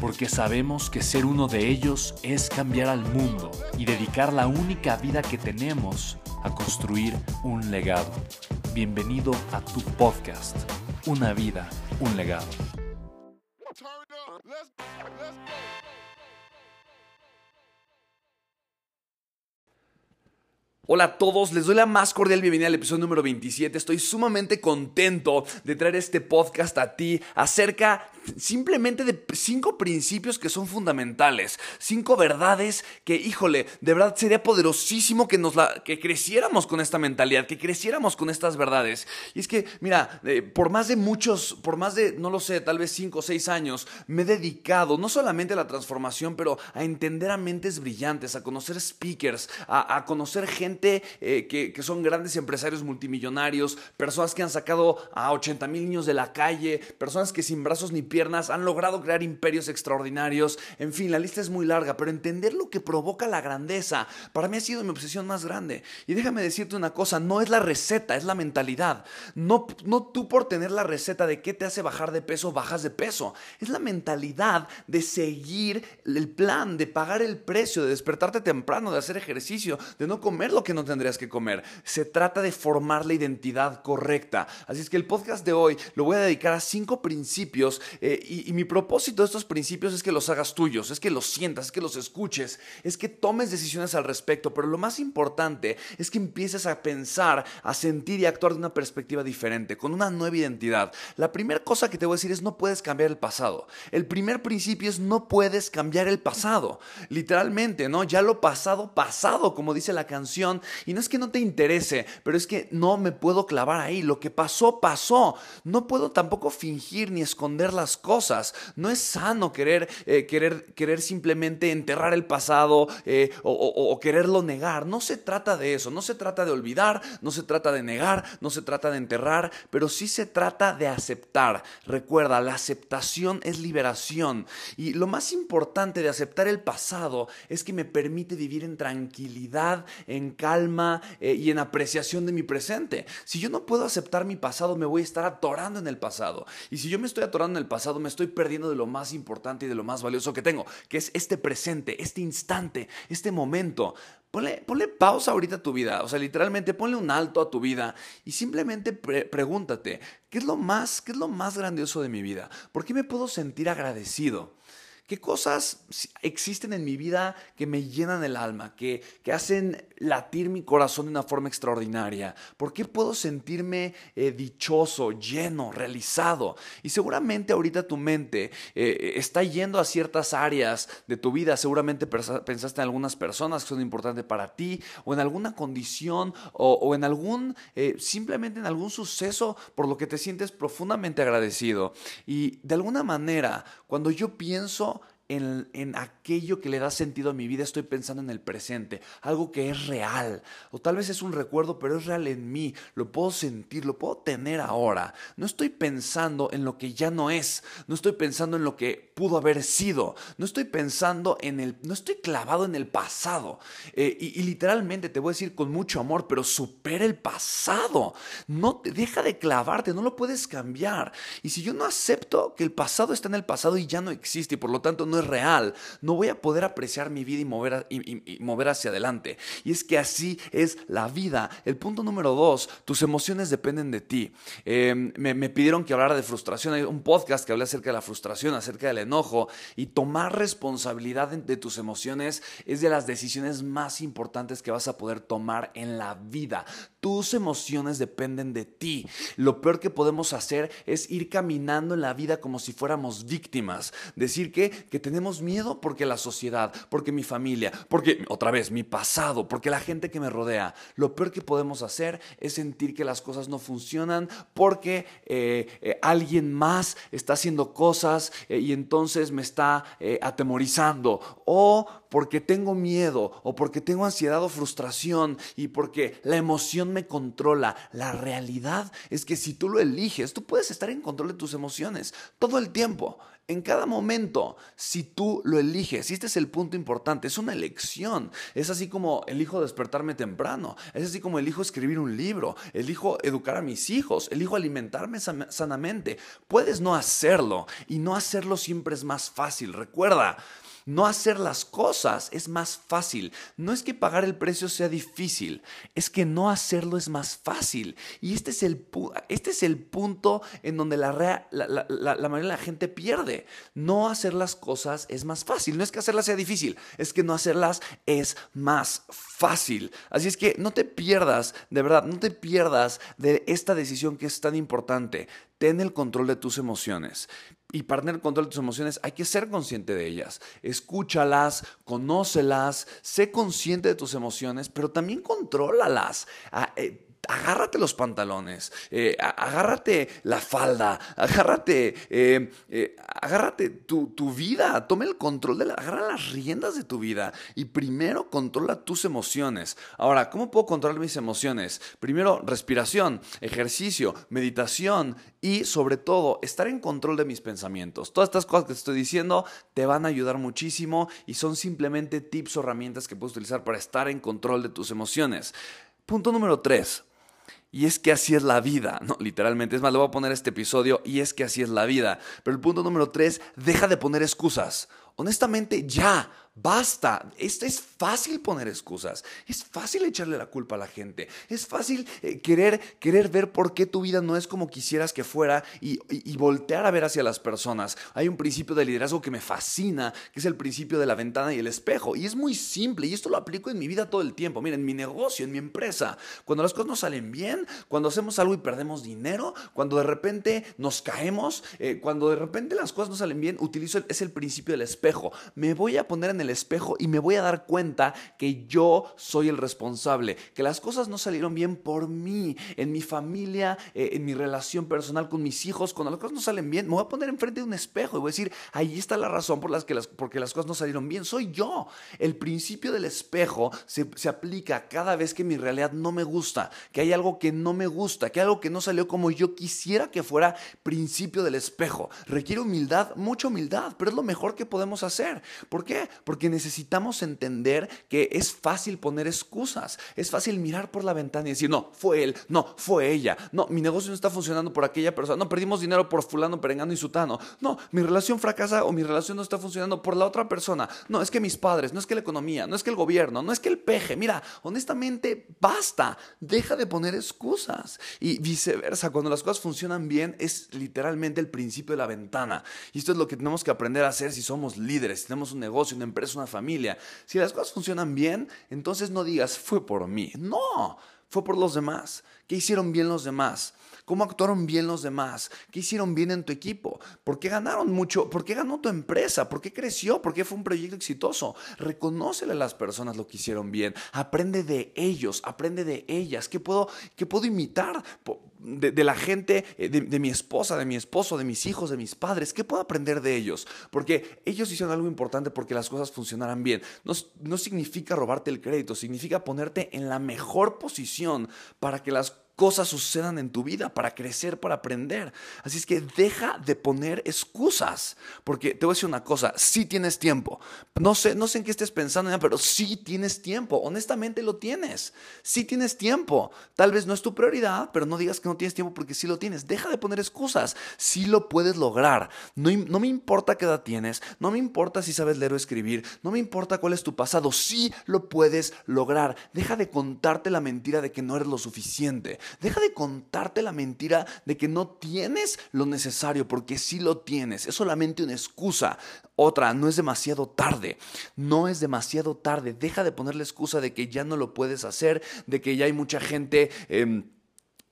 porque sabemos que ser uno de ellos es cambiar al mundo y dedicar la única vida que tenemos a construir un legado. Bienvenido a tu podcast, Una vida, un legado. Hola a todos, les doy la más cordial bienvenida al episodio número 27. Estoy sumamente contento de traer este podcast a ti acerca simplemente de cinco principios que son fundamentales, cinco verdades que, híjole, de verdad sería poderosísimo que nos la, que creciéramos con esta mentalidad, que creciéramos con estas verdades. Y es que, mira, eh, por más de muchos, por más de, no lo sé, tal vez cinco o seis años, me he dedicado no solamente a la transformación, pero a entender a mentes brillantes, a conocer speakers, a, conocer gente eh, que, que son grandes empresarios multimillonarios, personas que han sacado a 80 mil niños de la calle, personas que sin brazos ni han logrado crear imperios extraordinarios. En fin, la lista es muy larga, pero entender lo que provoca la grandeza para mí ha sido mi obsesión más grande. Y déjame decirte una cosa, no es la receta, es la mentalidad. No, no tú por tener la receta de qué te hace bajar de peso, bajas de peso. Es la mentalidad de seguir el plan, de pagar el precio, de despertarte temprano, de hacer ejercicio, de no comer lo que no tendrías que comer. Se trata de formar la identidad correcta. Así es que el podcast de hoy lo voy a dedicar a cinco principios y, mi propósito de estos principios es que los hagas tuyos, es que los sientas, es que los escuches, es que tomes decisiones al respecto, pero lo más importante es que empieces a pensar, a sentir y a actuar de una perspectiva diferente, con una nueva identidad. La primera cosa que te voy a decir es no puedes cambiar el pasado. El primer principio es no puedes cambiar el pasado. Literalmente, ¿no? Ya lo pasado, pasado, como dice la canción. Y no es que no te interese, pero es que no me puedo clavar ahí. Lo que pasó, pasó. No puedo tampoco fingir ni esconder las cosas. No es sano querer, eh, querer, querer simplemente enterrar el pasado eh, o, quererlo negar. No se trata de eso, no se trata de olvidar, no se trata de negar, no se trata de enterrar, pero sí se trata de aceptar. Recuerda, la aceptación es liberación. Y lo más importante de aceptar el pasado es que me permite vivir en tranquilidad, en calma eh, y en apreciación de mi presente. Si yo no puedo aceptar mi pasado, me voy a estar atorando en el pasado. Y si yo me estoy atorando en el pasado, me estoy perdiendo de lo más importante y de lo más valioso que tengo, que es este presente, este instante, este momento. Ponle, pausa ahorita a tu vida, o sea, literalmente ponle un alto a tu vida y simplemente pregúntate, ¿qué es, lo más, ¿qué es lo más grandioso de mi vida? ¿Por qué me puedo sentir agradecido? ¿Qué cosas existen en mi vida que me llenan el alma, que, que hacen latir mi corazón de una forma extraordinaria? ¿Por qué puedo sentirme eh, dichoso, lleno, realizado? Y seguramente ahorita tu mente eh, está yendo a ciertas áreas de tu vida. Seguramente pensaste en algunas personas que son importantes para ti, o en alguna condición, o, en algún, eh, simplemente en algún suceso por lo que te sientes profundamente agradecido. Y de alguna manera, cuando yo pienso en, aquello que le da sentido a mi vida, estoy pensando en el presente, algo que es real. O tal vez es un recuerdo, pero es real en mí, lo puedo sentir, lo puedo tener ahora. No estoy pensando en lo que ya no es, no estoy pensando en lo que pudo haber sido, no estoy pensando en el, no estoy clavado en el pasado. Eh, y, literalmente te voy a decir con mucho amor, pero supera el pasado. No te deja de clavarte, no lo puedes cambiar. Y si yo no acepto que el pasado está en el pasado y ya no existe y por lo tanto no es real, no voy a poder apreciar mi vida y mover, y, mover hacia adelante. Y es que así es la vida. El punto número dos, tus emociones dependen de ti. Em, me, pidieron que hablara de frustración. Hay un podcast que habla acerca de la frustración, acerca del enojo. Y tomar responsabilidad de tus emociones es de las decisiones más importantes que vas a poder tomar en la vida. Tus emociones dependen de ti. Lo peor que podemos hacer es ir caminando en la vida como si fuéramos víctimas. Decir que, que tenemos miedo porque la sociedad, porque mi familia, porque otra vez mi pasado, porque la gente que me rodea. Lo peor que podemos hacer es sentir que las cosas no funcionan porque eh, eh, alguien más está haciendo cosas eh, y entonces me está atemorizando. O porque tengo miedo o porque tengo ansiedad o frustración y porque la emoción me controla. La realidad es que si tú lo eliges, tú puedes estar en control de tus emociones todo el tiempo. En cada momento, si tú lo eliges, y este es el punto importante, es una elección. Es así como elijo despertarme temprano, es así como elijo escribir un libro, elijo educar a mis hijos, elijo alimentarme sanamente. Puedes no hacerlo y no hacerlo siempre es más fácil. Recuerda, no hacer las cosas es más fácil. No es que pagar el precio sea difícil, es que no hacerlo es más fácil. Y este es el, este es el punto en donde la, la, la, mayoría de la gente pierde. No hacer las cosas es más fácil. No es que hacerlas sea difícil, es que no hacerlas es más fácil. Así es que no te pierdas, de verdad, no te pierdas de esta decisión que es tan importante. Ten el control de tus emociones. Y para tener control de tus emociones hay que ser consciente de ellas. Escúchalas, conócelas, sé consciente de tus emociones, pero también contrólalas. Agárrate los pantalones, eh, agárrate la falda, agárrate, eh, eh, agárrate tu, vida, tome el control de la, agarra las riendas de tu vida y primero controla tus emociones. Ahora, ¿cómo puedo controlar mis emociones? Primero, respiración, ejercicio, meditación y sobre todo, estar en control de mis pensamientos. Todas estas cosas que te estoy diciendo te van a ayudar muchísimo y son simplemente tips o herramientas que puedes utilizar para estar en control de tus emociones. Punto número 3. Y es que así es la vida, no, literalmente. Es más, le voy a poner este episodio y es que así es la vida. Pero el punto número tres, deja de poner excusas. Honestamente, ya, Basta, esto es fácil poner excusas, es fácil echarle la culpa a la gente, es fácil eh, querer, querer ver por qué tu vida no es como quisieras que fuera y, voltear a ver hacia las personas. Hay un principio de liderazgo que me fascina, que es el principio de la ventana y el espejo. Y es muy simple y esto lo aplico en mi vida todo el tiempo. Miren, en mi negocio, en mi empresa, cuando las cosas no salen bien, cuando hacemos algo y perdemos dinero, cuando de repente nos caemos, eh, cuando de repente las cosas no salen bien, utilizo, es el principio del espejo. Me voy a poner en el espejo y me voy a dar cuenta que yo soy el responsable, que las cosas no salieron bien por mí, en mi familia, eh, en mi relación personal con mis hijos, cuando las cosas no salen bien, me voy a poner enfrente de un espejo y voy a decir, ahí está la razón por las que las, porque las cosas no salieron bien, soy yo. El principio del espejo se, se aplica cada vez que mi realidad no me gusta, que hay algo que no me gusta, que algo que no salió como yo quisiera que fuera principio del espejo. Requiere humildad, mucha humildad, pero es lo mejor que podemos hacer. ¿Por qué? Porque porque necesitamos entender que es fácil poner excusas, es fácil mirar por la ventana y decir, no, fue él, no, fue ella, no, mi negocio no está funcionando por aquella persona, no, perdimos dinero por fulano, perengano y sutano, no, mi relación fracasa o mi relación no está funcionando por la otra persona, no, es que mis padres, no es que la economía, no es que el gobierno, no es que el peje, mira, honestamente, basta, deja de poner excusas y viceversa, cuando las cosas funcionan bien es literalmente el principio de la ventana y esto es lo que tenemos que aprender a hacer si somos líderes, si tenemos un negocio, una empresa, es una familia. Si las cosas funcionan bien, entonces no digas, fue por mí. No, fue por los demás. ¿Qué hicieron bien los demás? ¿Cómo actuaron bien los demás? ¿Qué hicieron bien en tu equipo? ¿Por qué ganaron mucho? ¿Por qué ganó tu empresa? ¿Por qué creció? ¿Por qué fue un proyecto exitoso? Reconócele a las personas lo que hicieron bien. Aprende de ellos, aprende de ellas. ¿Qué puedo, qué puedo imitar? de, la gente, eh, de, mi esposa, de mi esposo, de mis hijos, de mis padres? ¿Qué puedo aprender de ellos? Porque ellos hicieron algo importante porque las cosas funcionaran bien. No, no significa robarte el crédito, significa ponerte en la mejor posición para que las cosas sucedan en tu vida, para crecer, para aprender. Así es que deja de poner excusas, porque te voy a decir una cosa, sí tienes tiempo. No sé, no sé en qué estés pensando, pero sí tienes tiempo, honestamente lo tienes. Sí tienes tiempo. Tal vez no es tu prioridad, pero no digas que no tienes tiempo porque sí lo tienes. Deja de poner excusas, sí lo puedes lograr. No, no me importa qué edad tienes, no me importa si sabes leer o escribir, no me importa cuál es tu pasado, sí lo puedes lograr. Deja de contarte la mentira de que no eres lo suficiente. Deja de contarte la mentira de que no tienes lo necesario, porque sí lo tienes. Es solamente una excusa. Otra, no es demasiado tarde. No es demasiado tarde. Deja de poner la excusa de que ya no lo puedes hacer, de que ya hay mucha gente... Em,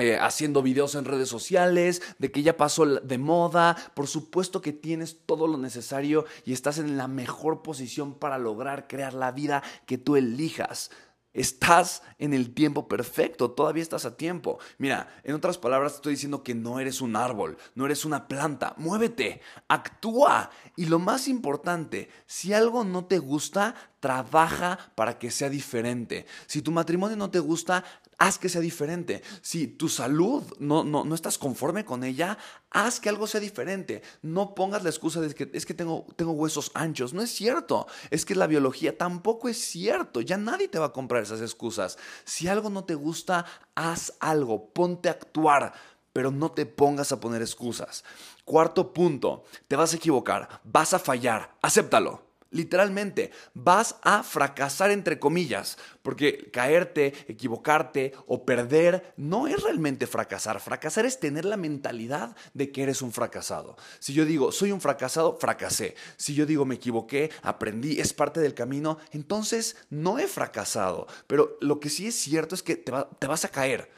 eh, haciendo videos en redes sociales, de que ya pasó de moda. Por supuesto que tienes todo lo necesario y estás en la mejor posición para lograr crear la vida que tú elijas. Estás en el tiempo perfecto, todavía estás a tiempo. Mira, en otras palabras estoy diciendo que no eres un árbol, no eres una planta. Muévete, actúa. Y lo más importante, si algo no te gusta, trabaja para que sea diferente. Si tu matrimonio no te gusta, haz que sea diferente. Si tu salud no, no, no, estás conforme con ella, haz que algo sea diferente. No pongas la excusa de que es que tengo, tengo huesos anchos. No es cierto. Es que la biología tampoco es cierto. Ya nadie te va a comprar esas excusas. Si algo no te gusta, haz algo. Ponte a actuar. Pero no te pongas a poner excusas. Cuarto punto, te vas a equivocar, vas a fallar, acéptalo. Literalmente, vas a fracasar entre comillas, porque caerte, equivocarte o perder no es realmente fracasar. Fracasar es tener la mentalidad de que eres un fracasado. Si yo digo, soy un fracasado, fracasé. Si yo digo, me equivoqué, aprendí, es parte del camino, entonces no he fracasado. Pero lo que sí es cierto es que te, vas a caer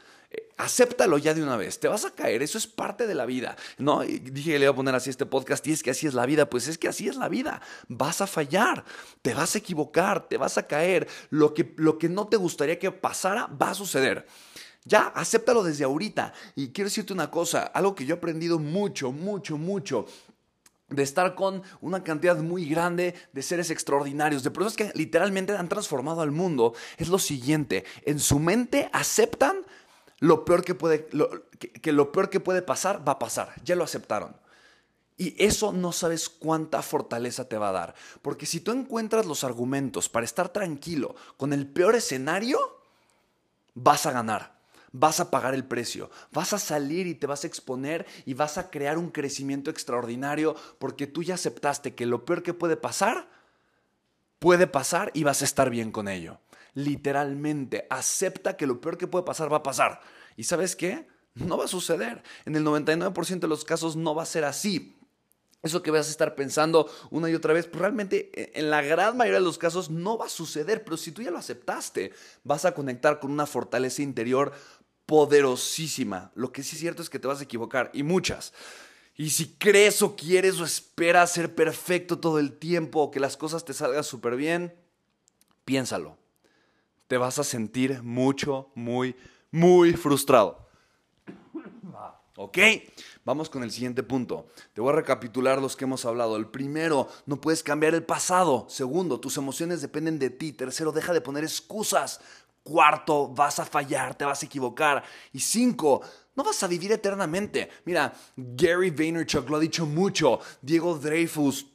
acéptalo ya de una vez, te vas a caer, eso es parte de la vida, ¿no? dije que le iba a poner así este podcast y es que así es la vida, pues es que así es la vida, vas a fallar, te vas a equivocar, te vas a caer, lo que, lo que no te gustaría que pasara va a suceder. Ya, acéptalo desde ahorita. Y quiero decirte una cosa, algo que yo he aprendido mucho, mucho, mucho de estar con una cantidad muy grande de seres extraordinarios, de personas que literalmente han transformado al mundo, es lo siguiente, en su mente aceptan lo peor que puede, que, lo peor que puede pasar va a pasar. Ya lo aceptaron. Y eso no sabes cuánta fortaleza te va a dar. Porque si tú encuentras los argumentos para estar tranquilo con el peor escenario, vas a ganar. Vas a pagar el precio. Vas a salir y te vas a exponer y vas a crear un crecimiento extraordinario porque tú ya aceptaste que lo peor que puede pasar, puede pasar y vas a estar bien con ello literalmente. Acepta que lo peor que puede pasar va a pasar. ¿Y sabes qué? No va a suceder. En el 99% de los casos no va a ser así. Eso que vas a estar pensando una y otra vez, pues realmente e, en la gran mayoría de los casos no va a suceder, pero si tú ya lo aceptaste, vas a conectar con una fortaleza interior poderosísima. Lo que sí es cierto es que te vas a equivocar, y muchas. Y si crees o quieres o esperas ser perfecto todo el tiempo o que las cosas te salgan súper bien, piénsalo te vas a sentir mucho, muy, muy frustrado. ¿Ok? Vamos con el siguiente punto. Te voy a recapitular los que hemos hablado. El primero, no puedes cambiar el pasado. Segundo, tus emociones dependen de ti. Tercero, deja de poner excusas. Cuarto, vas a fallar, te vas a equivocar. Y cinco, no vas a vivir eternamente. Mira, Gary Vaynerchuk lo ha dicho mucho. Diego Dreyfus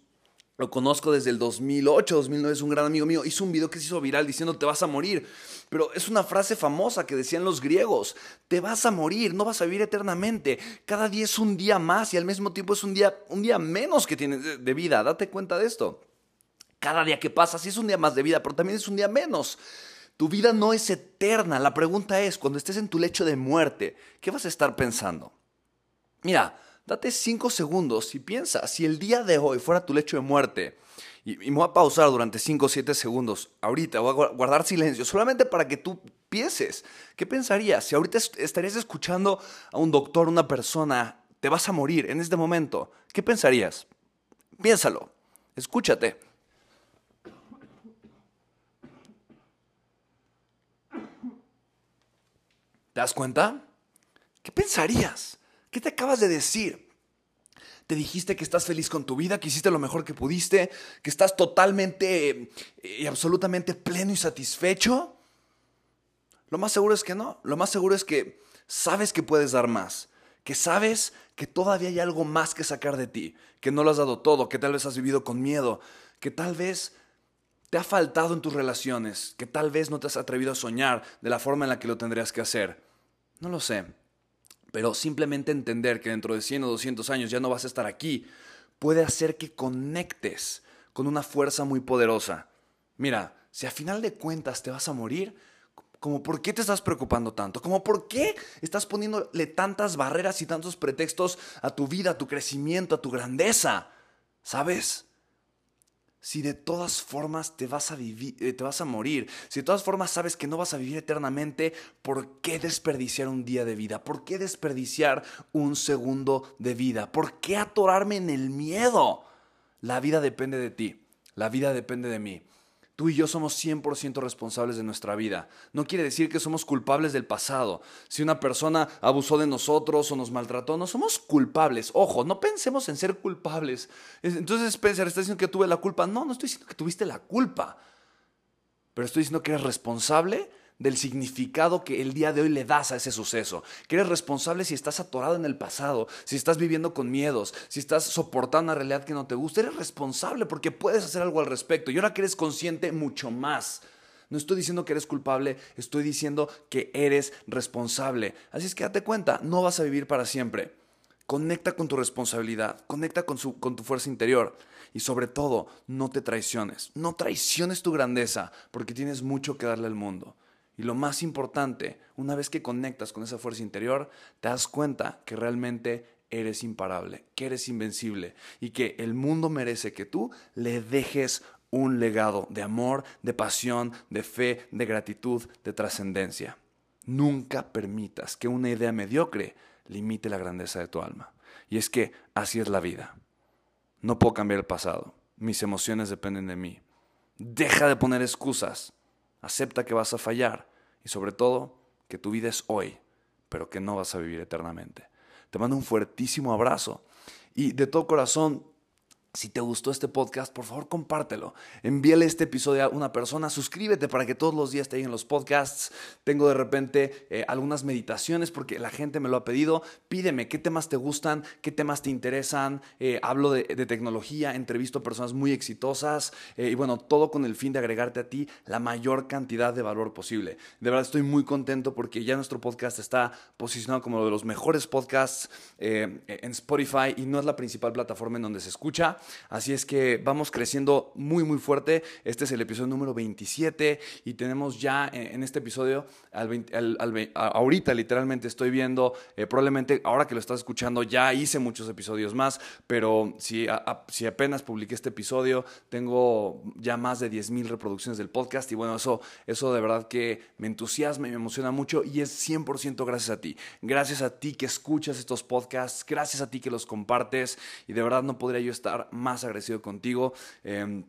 lo conozco desde el 2008, 2009, es un gran amigo mío. Hizo un video que se hizo viral diciendo te vas a morir. Pero es una frase famosa que decían los griegos. Te vas a morir, no vas a vivir eternamente. Cada día es un día más y al mismo tiempo es un día, un día menos que tienes de vida. Date cuenta de esto. Cada día que pasa sí es un día más de vida, pero también es un día menos. Tu vida no es eterna. La pregunta es, cuando estés en tu lecho de muerte, ¿qué vas a estar pensando? Mira, Date cinco segundos y piensa, si el día de hoy fuera tu lecho de muerte, y, me voy a pausar durante 5 o 7 segundos, ahorita voy a guardar silencio, solamente para que tú pienses, ¿qué pensarías? Si ahorita estarías escuchando a un doctor, una persona, te vas a morir en este momento, ¿qué pensarías? Piénsalo, escúchate. ¿Te das cuenta? ¿Qué pensarías? ¿Qué te acabas de decir? Te dijiste que estás feliz con tu vida, que hiciste lo mejor que pudiste, que estás totalmente eh, y absolutamente pleno y satisfecho. Lo más seguro es que no. Lo más seguro es que sabes que puedes dar más, que sabes que todavía hay algo más que sacar de ti, que no lo has dado todo, que tal vez has vivido con miedo, que tal vez te ha faltado en tus relaciones, que tal vez no te has atrevido a soñar de la forma en la que lo tendrías que hacer. No lo sé. Pero simplemente entender que dentro de 100 o 200 años ya no vas a estar aquí puede hacer que conectes con una fuerza muy poderosa. Mira, si a final de cuentas te vas a morir, como por qué te estás preocupando tanto, como por qué estás poniéndole tantas barreras y tantos pretextos a tu vida, a tu crecimiento, a tu grandeza, ¿sabes? Si de todas formas te vas a vivir, eh, te vas a morir, si de todas formas sabes que no vas a vivir eternamente, ¿por qué desperdiciar un día de vida? ¿Por qué desperdiciar un segundo de vida? ¿Por qué atorarme en el miedo? La vida depende de ti, la vida depende de mí. Tú y yo somos 100% responsables de nuestra vida. No quiere decir que somos culpables del pasado. Si una persona abusó de nosotros o nos maltrató, no somos culpables. Ojo, no pensemos en ser culpables. Entonces Spencer está diciendo que tuve la culpa. No, no estoy diciendo que tuviste la culpa. Pero estoy diciendo que eres responsable del significado que el día de hoy le das a ese suceso. Que eres responsable si estás atorado en el pasado, si estás viviendo con miedos, si estás soportando una realidad que no te gusta. Eres responsable porque puedes hacer algo al respecto. Y ahora que eres consciente, mucho más. No estoy diciendo que eres culpable, estoy diciendo que eres responsable. Así es que date cuenta, no vas a vivir para siempre. Conecta con tu responsabilidad, conecta con, con tu fuerza interior y sobre todo, no te traiciones. No traiciones tu grandeza porque tienes mucho que darle al mundo. Y lo más importante, una vez que conectas con esa fuerza interior, te das cuenta que realmente eres imparable, que eres invencible y que el mundo merece que tú le dejes un legado de amor, de pasión, de fe, de gratitud, de trascendencia. Nunca permitas que una idea mediocre limite la grandeza de tu alma. Y es que así es la vida. No puedo cambiar el pasado. Mis emociones dependen de mí. Deja de poner excusas acepta que vas a fallar y sobre todo que tu vida es hoy, pero que no vas a vivir eternamente. Te mando un fuertísimo abrazo y de todo corazón si te gustó este podcast, por favor compártelo. Envíale este episodio a una persona. Suscríbete para que todos los días te lleguen los podcasts. Tengo de repente eh, algunas meditaciones porque la gente me lo ha pedido. Pídeme qué temas te gustan, qué temas te interesan. Eh, hablo de, tecnología, entrevisto a personas muy exitosas. Eh, y bueno, todo con el fin de agregarte a ti la mayor cantidad de valor posible. De verdad estoy muy contento porque ya nuestro podcast está posicionado como uno de los mejores podcasts en Spotify y no es la principal plataforma en donde se escucha. Así es que vamos creciendo muy, muy fuerte. Este es el episodio número 27 y tenemos ya en este episodio, ahorita literalmente estoy viendo, eh, probablemente ahora que lo estás escuchando ya hice muchos episodios más, pero si, si apenas publiqué este episodio, tengo ya más de 10.000 reproducciones del podcast y bueno, eso, eso de verdad que me entusiasma y me emociona mucho y es 100% gracias a ti. Gracias a ti que escuchas estos podcasts, gracias a ti que los compartes y de verdad no podría yo estar más agradecido contigo. Em,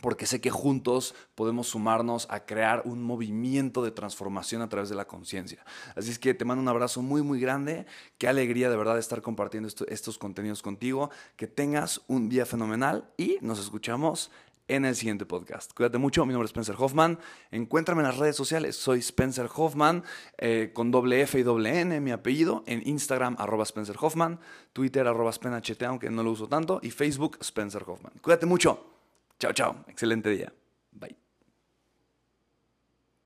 porque sé que juntos podemos sumarnos a crear un movimiento de transformación a través de la conciencia. Así es que te mando un abrazo muy, muy grande. Qué alegría de verdad estar compartiendo estos contenidos contigo. Que tengas un día fenomenal y nos escuchamos en el siguiente podcast. Cuídate mucho, mi nombre es Spencer Hoffman. Encuéntrame en las redes sociales, soy Spencer Hoffman, eh, con doble F y doble N, mi apellido, en Instagram, arroba Spencer Hoffman, Twitter, arroba SpenHT, aunque no lo uso tanto, y Facebook, Spencer Hoffman. Cuídate mucho. Chao, chao. Excelente día. Bye.